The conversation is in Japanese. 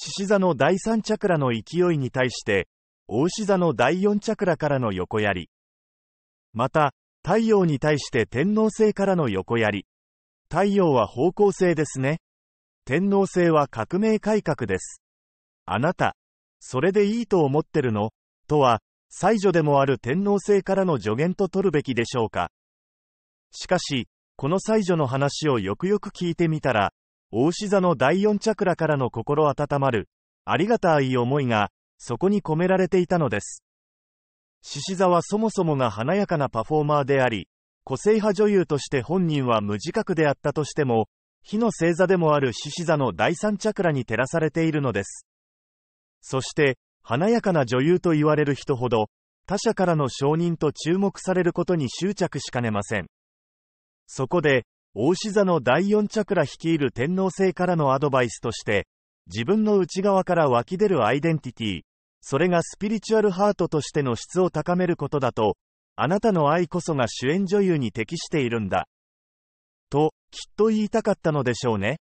獅子座の第三チャクラの勢いに対して、大獅座の第四チャクラからの横槍。また、太陽に対して天皇星からの横槍。太陽は方向性ですね。天皇星は革命改革です。あなた、それでいいと思ってるの？とは、才女でもある天皇星からの助言と取るべきでしょうか。しかし、この才女の話をよくよく聞いてみたら、大志座の第四チャクラからの心温まる、ありがたい思いが、そこに込められていたのです。獅子座はそもそもが華やかなパフォーマーであり、個性派女優として本人は無自覚であったとしても、火の星座でもある獅子座の第三チャクラに照らされているのです。そして、華やかな女優と言われる人ほど、他者からの承認と注目されることに執着しかねません。そこで、大志座の第四チャクラ率いる天皇星からのアドバイスとして、自分の内側から湧き出るアイデンティティ、それがスピリチュアルハートとしての質を高めることだと、あなたの愛こそが主演女優に適しているんだ。と、きっと言いたかったのでしょうね。